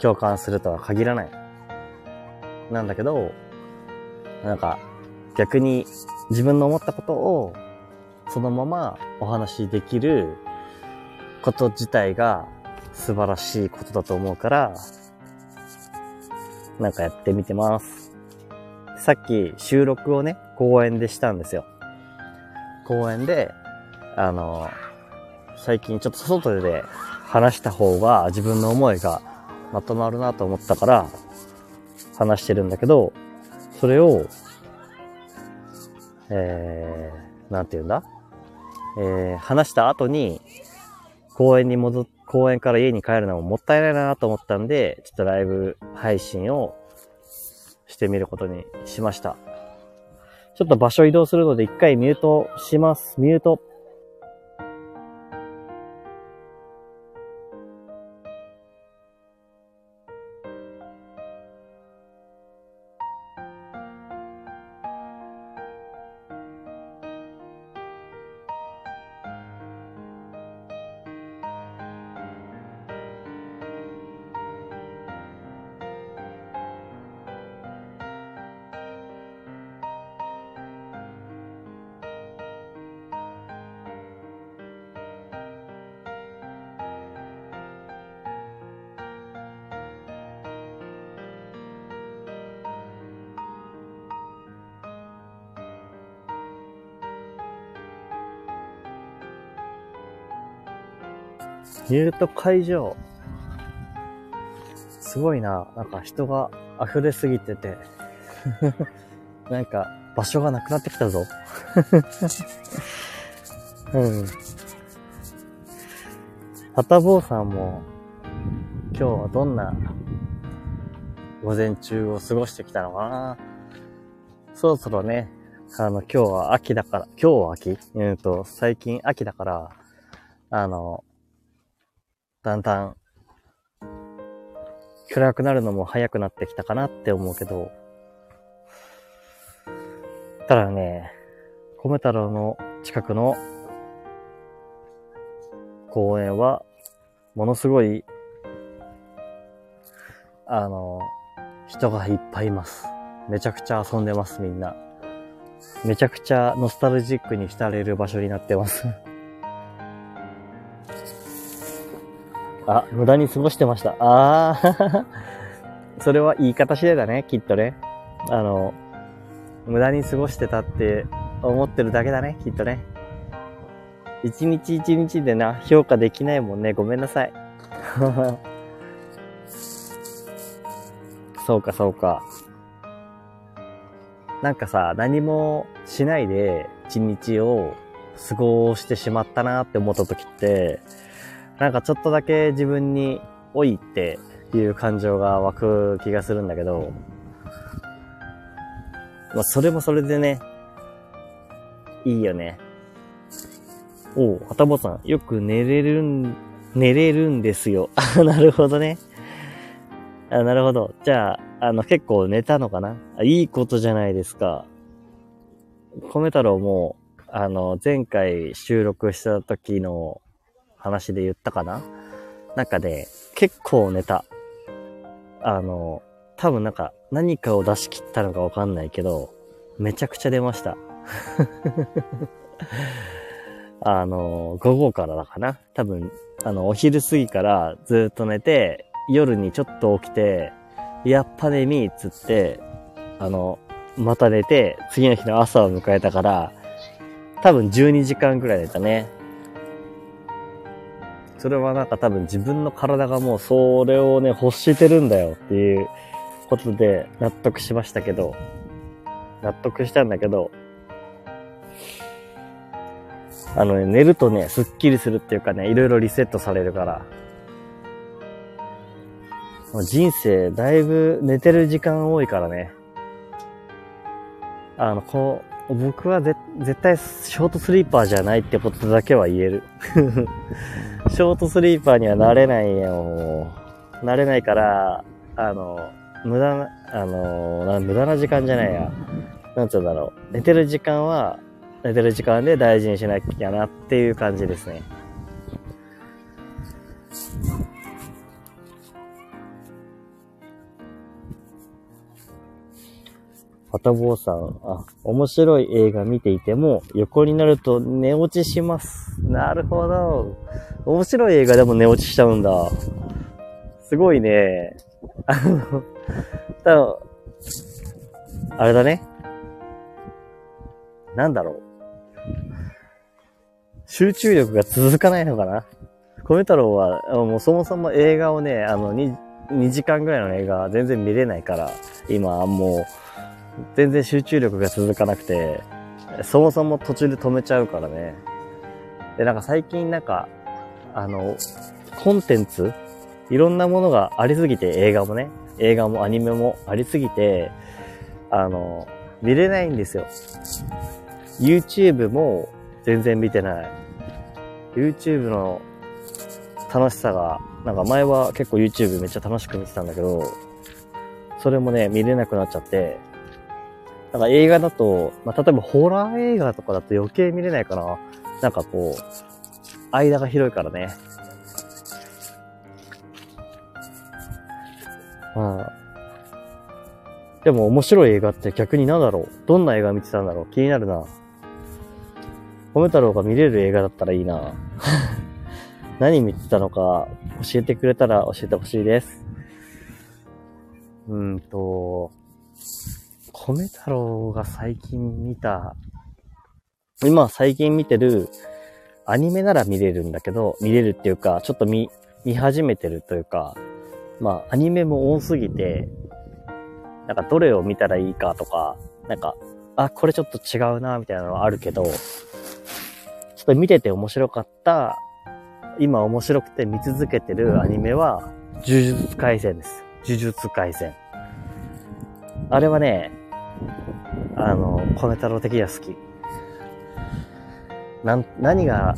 A: 共感するとは限らない。なんだけど、なんか、逆に自分の思ったことをそのままお話しできること自体が素晴らしいことだと思うから、なんかやってみてます。さっき収録をね、公園でしたんですよ。公園で、あの、最近ちょっと外で話した方が自分の思いがまとまるなと思ったから話してるんだけど、それを、えー、なんて言うんだ？えー、話した後に、公園に戻っ、公園から家に帰るのももったいないなと思ったんで、ちょっとライブ配信をしてみることにしました。ちょっと場所移動するので一回ミュートします。ミュート。ミュート会場。すごいな。なんか人が溢れすぎてて。なんか場所がなくなってきたぞ。うん。はたぼうさんも今日はどんな午前中を過ごしてきたのかなそろそろね、あの、今日は秋だから、今日は秋？えっ、と、最近秋だから、あの、だんだん暗くなるのも早くなってきたかなって思うけど、ただね、米太郎の近くの公園は、ものすごい、あの、人がいっぱいいます。めちゃくちゃ遊んでます、みんな。めちゃくちゃノスタルジックに浸れる場所になってますあ、無駄に過ごしてました。ああ それは言い方次第だね、きっとね。あの、無駄に過ごしてたって思ってるだけだね、きっとね。一日一日でな、評価できないもんね。ごめんなさい。そうか、そうか。なんかさ、何もしないで一日を過ごしてしまったなって思った時って、なんかちょっとだけ自分に老いっていう感情が湧く気がするんだけど、まあそれもそれでね、いいよね。おう、はたぼさん、よく寝れるん、寝れるんですよ。あ、なるほどね。あ、なるほど。じゃあ、あの、結構寝たのかな？あいいことじゃないですか。米太郎も、あの、前回収録した時の話で言ったかな？なんかね、結構寝た。あの、多分なんか何かを出し切ったのかわかんないけど、めちゃくちゃ出ました。あの、午後からだかな？多分、あの、お昼過ぎからずっと寝て、夜にちょっと起きて、やっぱ寝みーっつって、あの、また寝て、次の日の朝を迎えたから、多分12時間くらい寝たね。それはなんか多分自分の体がもうそれをね、欲してるんだよっていうことで納得しましたけど、納得したんだけど、あのね、寝るとね、スッキリするっていうかね、いろいろリセットされるから。人生、だいぶ寝てる時間多いからね。あの、こ僕は絶対ショートスリーパーじゃないってことだけは言える。ショートスリーパーにはなれないよ。なれないから、あの、無駄な、あの、無駄な時間じゃないや。なんつうんだろう。寝てる時間は、寝てる時間で大事にしなきゃなっていう感じですね。パタボーさん、あ、面白い映画見ていても、横になると寝落ちします。なるほど。面白い映画でも寝落ちしちゃうんだ。すごいね。あの、多分、あれだね。なんだろう。集中力が続かないのかな米太郎は、もうそもそも映画をね、あの2、2時間ぐらいの映画全然見れないから、今もう、全然集中力が続かなくて、そもそも途中で止めちゃうからね。で、なんか最近なんか、あの、コンテンツ？いろんなものがありすぎて、映画もね、映画もアニメもありすぎて、あの、見れないんですよ。YouTube も全然見てない。YouTube の楽しさが、なんか前は結構 YouTube めっちゃ楽しく見てたんだけど、それもね、見れなくなっちゃって、なんか映画だと、まあ、例えばホラー映画とかだと余計見れないかな。なんかこう、間が広いからね。まあ。でも面白い映画って逆に何だろう？どんな映画見てたんだろう？気になるな。米太郎が見れる映画だったらいいな。何見てたのか教えてくれたら教えてほしいです。うんと、米太郎が最近見た、今最近見てるアニメなら見れるんだけど、見れるっていうか、ちょっと見、見始めてるというか、まあアニメも多すぎて、なんかどれを見たらいいかとか、なんか、あ、これちょっと違うな、みたいなのはあるけど、ちょっと見てて面白かった、今面白くて見続けてるアニメは、呪術回戦です。呪術回戦。あれはね、あの、米太郎的には好き。なん、何が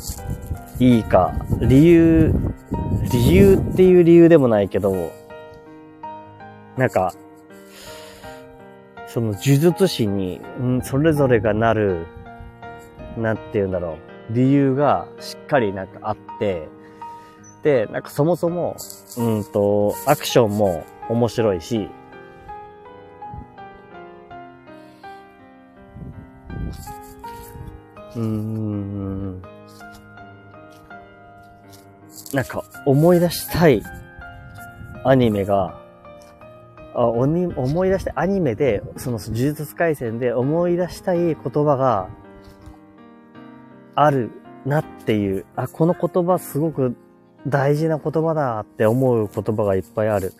A: いいか、理由、理由っていう理由でもないけど、なんか、その呪術師に、うん、それぞれがなる、なんて言うんだろう、理由がしっかりなんかあって、で、なんかそもそも、うんと、アクションも面白いし、うーん。なんか思い出したいアニメが、あ思い出したアニメで、その呪術回戦で思い出したい言葉があるなっていう、あ、この言葉すごく大事な言葉だって思う言葉がいっぱいある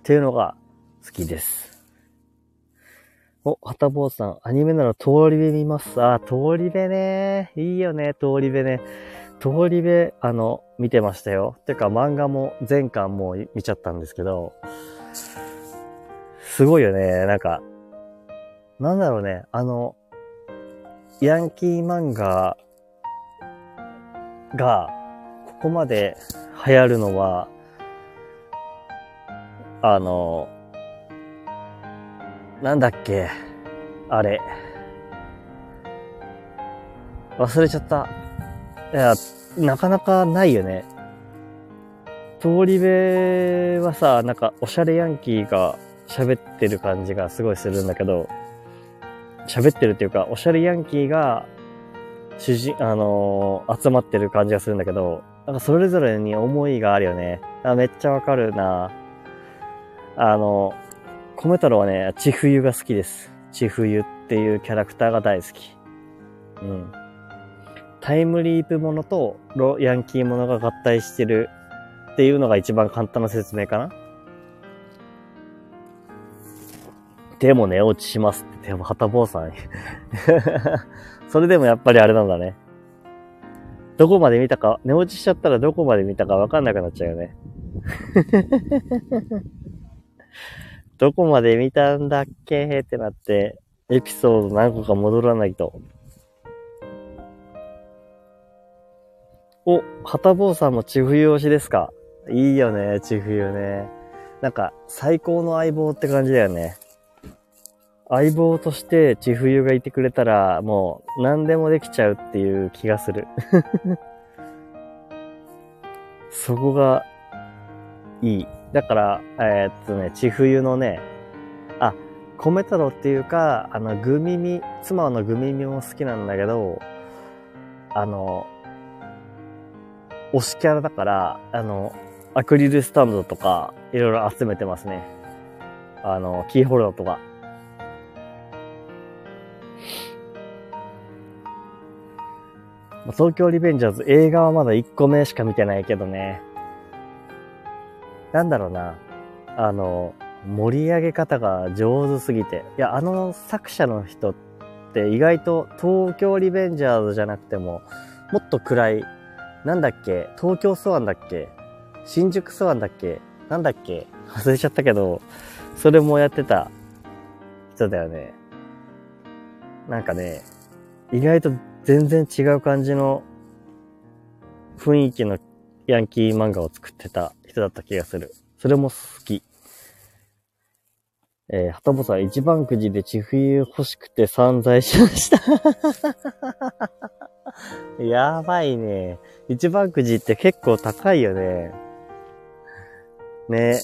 A: っていうのが好きです。お、はたぼうさん、アニメなら通り部見ます。あ、通り部ね。いいよね、通り部ね。通り部、あの、見てましたよ。てか漫画も全巻もう見ちゃったんですけど、すごいよね。なんか、なんだろうね。あの、ヤンキー漫画が、ここまで流行るのは、あの、なんだっけ？あれ。忘れちゃった。いや、なかなかないよね。通り部はさ、なんかおしゃれヤンキーが喋ってる感じがすごいするんだけど、喋ってるっていうか、おしゃれヤンキーが主人、あのー、集まってる感じがするんだけど、なんかそれぞれに思いがあるよね。あめっちゃわかるな。あの米太郎はね、千冬が好きです。千冬っていうキャラクターが大好き。うん。タイムリープものとロヤンキーものが合体してるっていうのが一番簡単な説明かな。でも寝落ちしますって、でも、はたぼうさん。それでもやっぱりあれなんだね。どこまで見たか、寝落ちしちゃったらどこまで見たかわかんなくなっちゃうよね。どこまで見たんだっけ？ってなって、エピソード何個か戻らないと。お、はたぼうさんもち冬推しですか？いいよね、ち冬ね。なんか、最高の相棒って感じだよね。相棒としてち冬がいてくれたら、もう何でもできちゃうっていう気がする。そこがいい。だから、えー、っとね、ち冬のね、あ、米太郎っていうか、あの、グミミ、妻のグミミも好きなんだけど、あの、推しキャラだから、あの、アクリルスタンドとか、いろいろ集めてますね。あの、キーホルダーとか。東京リベンジャーズ映画はまだ1個目しか見てないけどね。なんだろうな。あの、盛り上げ方が上手すぎて。いや、あの作者の人って意外と東京リベンジャーズじゃなくても、もっと暗い、なんだっけ東京スワンだっけ新宿スワンだっけなんだっけ忘れちゃったけど、それもやってた人だよね。なんかね、意外と全然違う感じの雰囲気のヤンキー漫画を作ってた人だった気がする。それも好き。えー、はたぼさん、一番くじで地冬欲しくて散財しました やばいね。一番くじって結構高いよね。ね。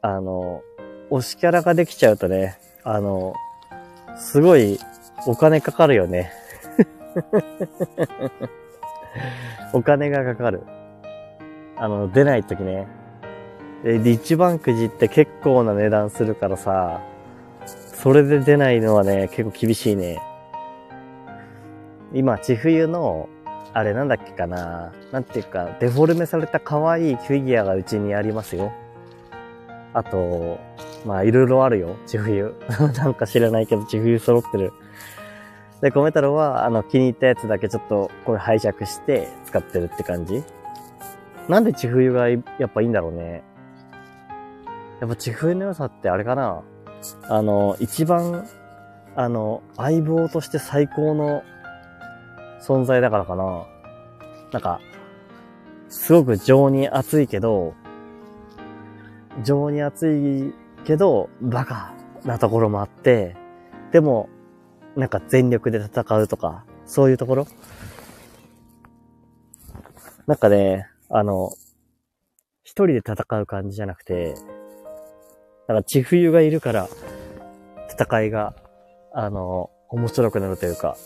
A: あの、推しキャラができちゃうとね、あの、すごいお金かかるよね。お金がかかる。あの、出ないときね。で、一番くじって結構な値段するからさ、それで出ないのはね、結構厳しいね。今、千冬の、あれなんだっけかななんていうか、デフォルメされた可愛いフィギュアがうちにありますよ。あと、まあ、いろいろあるよ、千冬。なんか知らないけど、千冬揃ってる。で、米太郎は、あの、気に入ったやつだけちょっと、これ拝借して使ってるって感じなんで千冬がやっぱいいんだろうね。やっぱ千冬の良さってあれかなあの、一番、あの、相棒として最高の存在だからかな。なんか、すごく情に熱いけど、情に熱いけど、バカなところもあって、でも、なんか全力で戦うとか、そういうところ？なんかね、あの、一人で戦う感じじゃなくて、なんか千冬がいるから、戦いが、あの、面白くなるというか、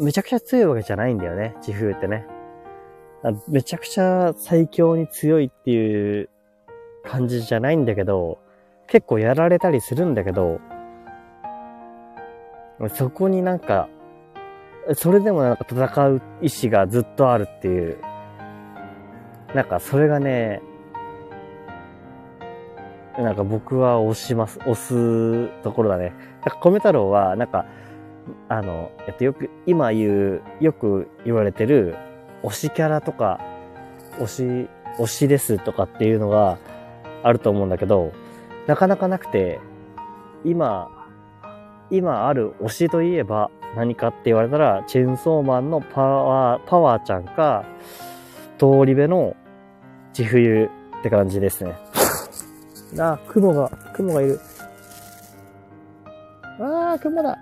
A: めちゃくちゃ強いわけじゃないんだよね、千冬ってね。めちゃくちゃ最強に強いっていう感じじゃないんだけど、結構やられたりするんだけど、そこになんか、それでもなんか戦う意志がずっとあるっていう、なんかそれがね、なんか僕は押します、押すところだね。なんか米太郎は、なんか、あの、えっと、よく、今言う、よく言われてる、推しキャラとか、推し、推しですとかっていうのがあると思うんだけど、なかなかなくて、今、今ある推しといえば何かって言われたら、チェーンソーマンのパワー、パワーちゃんか、通り部の地冬って感じですね。あ、雲が、雲がいる。ああ、雲だ。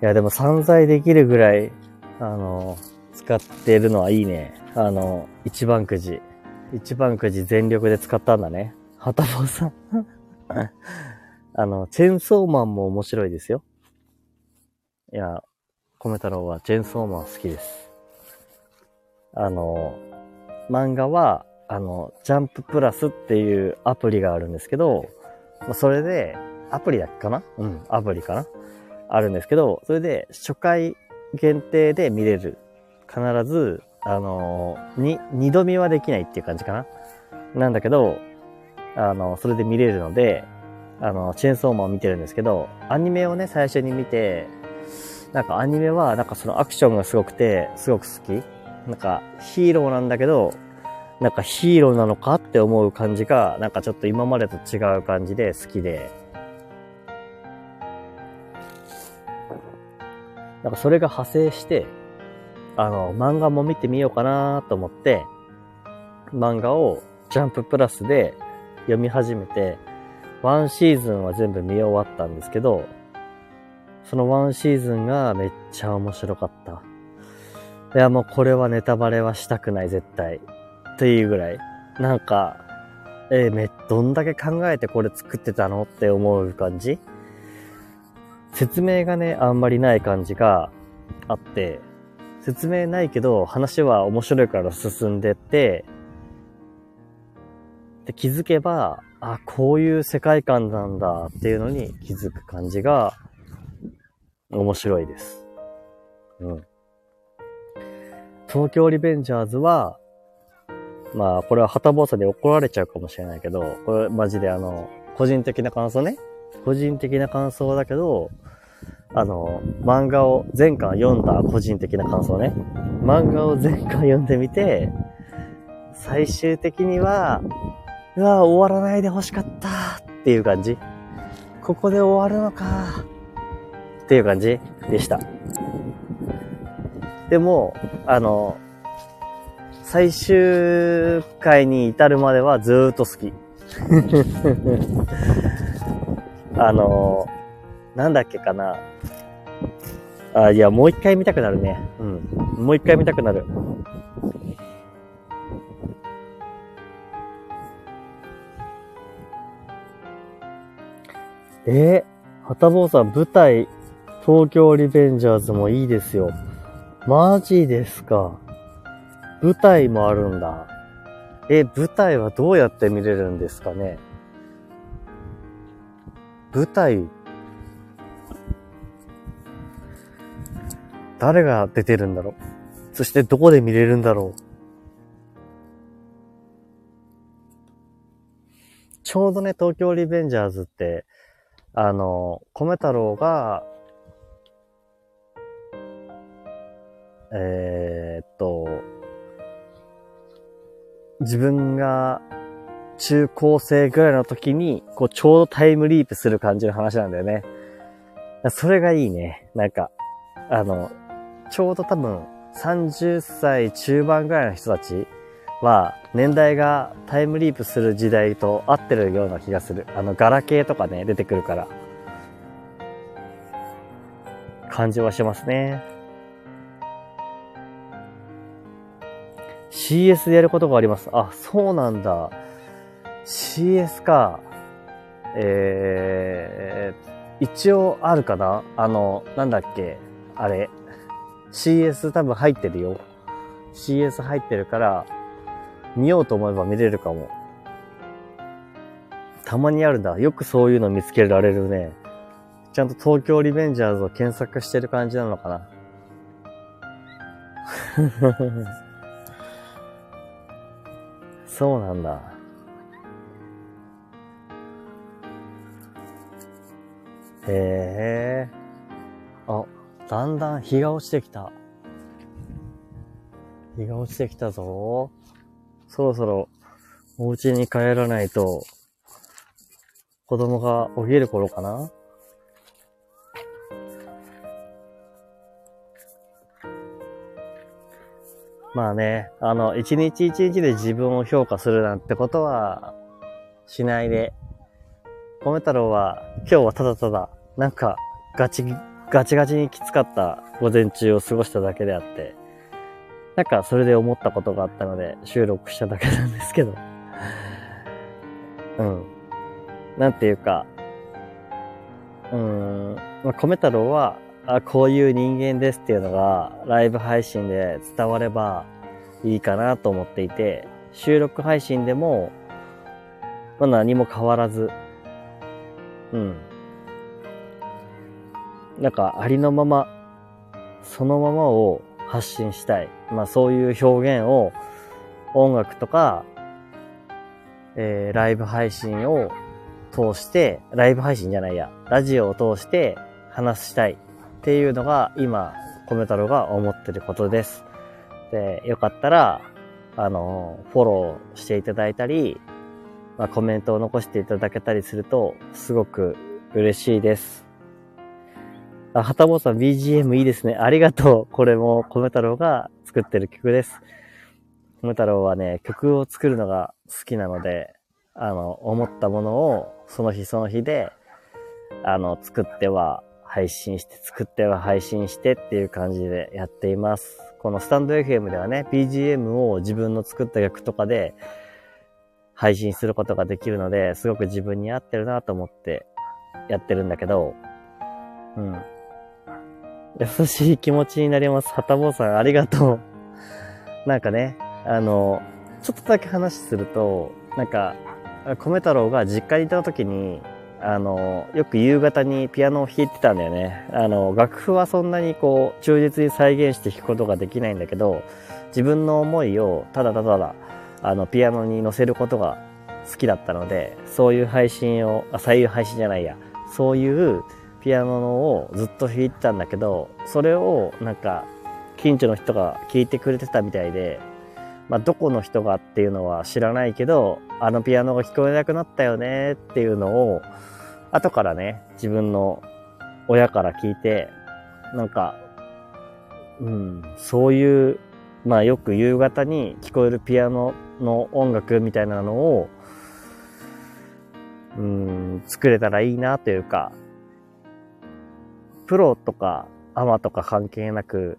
A: いや、でも散財できるぐらい、あの、使ってるのはいいね。あの、一番くじ。一番くじ全力で使ったんだね。はたぼうさん あの、チェーンソーマンも面白いですよ。いや、米太郎はチェンソーマン好きです。あの、漫画は、あの、ジャンププラスっていうアプリがあるんですけど、それで、アプリだっけかな？うん、アプリかな？あるんですけど、それで初回限定で見れる。必ず、あのに、二度見はできないっていう感じかな？なんだけど、あの、それで見れるので、あの、チェーンソーマンを見てるんですけど、アニメをね、最初に見て、なんかアニメは、なんかそのアクションがすごくて、すごく好き。なんか、ヒーローなんだけど、なんかヒーローなのかって思う感じが、なんかちょっと今までと違う感じで好きで、なんかそれが派生して、あの、漫画も見てみようかなと思って、漫画をジャンププラスで読み始めて、ワンシーズンは全部見終わったんですけど、そのワンシーズンがめっちゃ面白かった。いや、もうこれはネタバレはしたくない、絶対。っていうぐらい。なんか、えー、め、どんだけ考えてこれ作ってたのって思う感じ？説明がね、あんまりない感じがあって、説明ないけど、話は面白いから進んでって、で、気づけば、あ、こういう世界観なんだっていうのに気づく感じが面白いです。うん。東京リベンジャーズは、まあ、これは旗坊さんに怒られちゃうかもしれないけど、これマジであの、個人的な感想ね。個人的な感想だけど、あの、漫画を前巻読んだ個人的な感想ね。漫画を前巻読んでみて、最終的には、うわ、終わらないで欲しかったっていう感じ。ここで終わるのかっていう感じでした。でも、あの、最終回に至るまではずっと好き。あの、なんだっけかな。あ、いや、もう一回見たくなるね。うん。もう一回見たくなる。えー、はたぼうさん、舞台、東京リベンジャーズもいいですよ。マジですか。舞台もあるんだ。え、舞台はどうやって見れるんですかね舞台、誰が出てるんだろうそしてどこで見れるんだろうちょうどね、東京リベンジャーズって、あの、米太郎が、えー、っと、自分が中高生ぐらいの時に、こう、ちょうどタイムリープする感じの話なんだよね。それがいいね。なんか、あの、ちょうど多分、30歳中盤ぐらいの人たちは、年代がタイムリープする時代と合ってるような気がする。あの、ガラケーとかね、出てくるから。感じはしますね。CS でやることがあります。あ、そうなんだ。CS か。えー、一応あるかな？あの、なんだっけ？あれ。CS 多分入ってるよ。CS 入ってるから、見ようと思えば見れるかも。たまにあるんだ。よくそういうの見つけられるね。ちゃんと東京リベンジャーズを検索してる感じなのかな？そうなんだ。へえ。あ、だんだん日が落ちてきた。日が落ちてきたぞ。そろそろお家に帰らないと、子供が起きる頃かな？まあね、あの、一日一日で自分を評価するなんてことはしないで、米太郎は今日はただただ、なんかガチ、ガチガチにきつかった午前中を過ごしただけであって、なんかそれで思ったことがあったので収録しただけなんですけど。うん。なんていうか、うーん、まあ、米太郎はあ、こういう人間ですっていうのがライブ配信で伝わればいいかなと思っていて、収録配信でも、まあ、何も変わらず、うん。なんかありのまま、そのままを発信したい。まあそういう表現を音楽とか、えー、ライブ配信を通して、ライブ配信じゃないや、ラジオを通して話したいっていうのが今、米太郎が思ってることです。で、よかったら、あの、フォローしていただいたり、まあ、コメントを残していただけたりすると、すごく嬉しいです。あ、はたぼうさん BGM いいですね。ありがとう。これも米太郎が作ってる曲です。米太郎はね、曲を作るのが好きなので、あの、思ったものをその日その日で、あの、作っては配信して、作っては配信してっていう感じでやっています。このスタンド FM ではね、BGM を自分の作った曲とかで配信することができるので、すごく自分に合ってるなと思ってやってるんだけど、うん。優しい気持ちになります。はたぼうさん、ありがとう。なんかね、あの、ちょっとだけ話すると、なんか、米太郎が実家にいた時に、あの、よく夕方にピアノを弾いてたんだよね。あの、楽譜はそんなにこう、忠実に再現して弾くことができないんだけど、自分の思いをただただ、あの、ピアノに乗せることが好きだったので、そういう配信を、あ、そういう配信じゃないや、そういうピアノをずっと弾いてたんだけど、それをなんか、近所の人が聞いてくれてたみたいで、まあ、どこの人がっていうのは知らないけど、あのピアノが聞こえなくなったよねっていうのを、後からね、自分の親から聞いて、なんか、うん、そういう、まあよく夕方に聞こえるピアノの音楽みたいなのを、うん、作れたらいいなというか、プロとかアマとか関係なく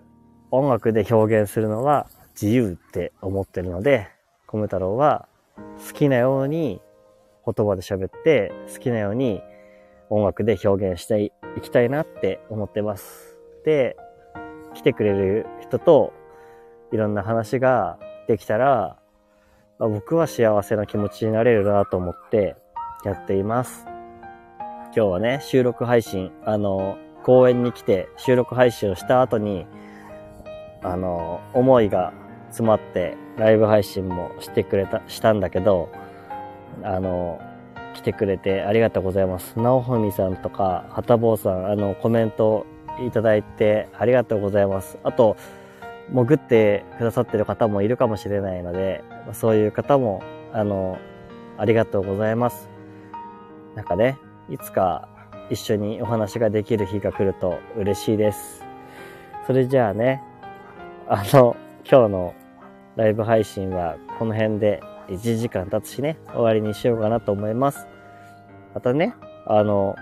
A: 音楽で表現するのは自由って思ってるので、コム太郎は好きなように言葉で喋って、好きなように音楽で表現していきたいなって思ってます。で、来てくれる人といろんな話ができたら、僕は幸せな気持ちになれるなと思ってやっています。今日はね、収録配信、あの、公園に来て収録配信をした後に、あの、思いが詰まってライブ配信もしてくれた、したんだけど、あの、来てくれてありがとうございます。なおほみさんとか、はたぼうさん、あの、コメントいただいてありがとうございます。あと、潜ってくださってる方もいるかもしれないので、そういう方も、あの、ありがとうございます。なんかね、いつか一緒にお話ができる日が来ると嬉しいです。それじゃあね、あの、今日のライブ配信はこの辺で1時間経つしね、終わりにしようかなと思います。またね、あの、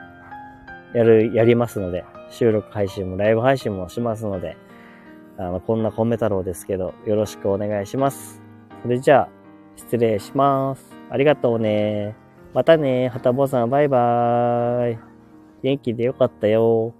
A: やる、やりますので、収録配信もライブ配信もしますので、あの、こんな米太郎ですけど、よろしくお願いします。それじゃあ、失礼します。ありがとうね。またね。はたぼさん、バイバーイ。元気でよかったよ。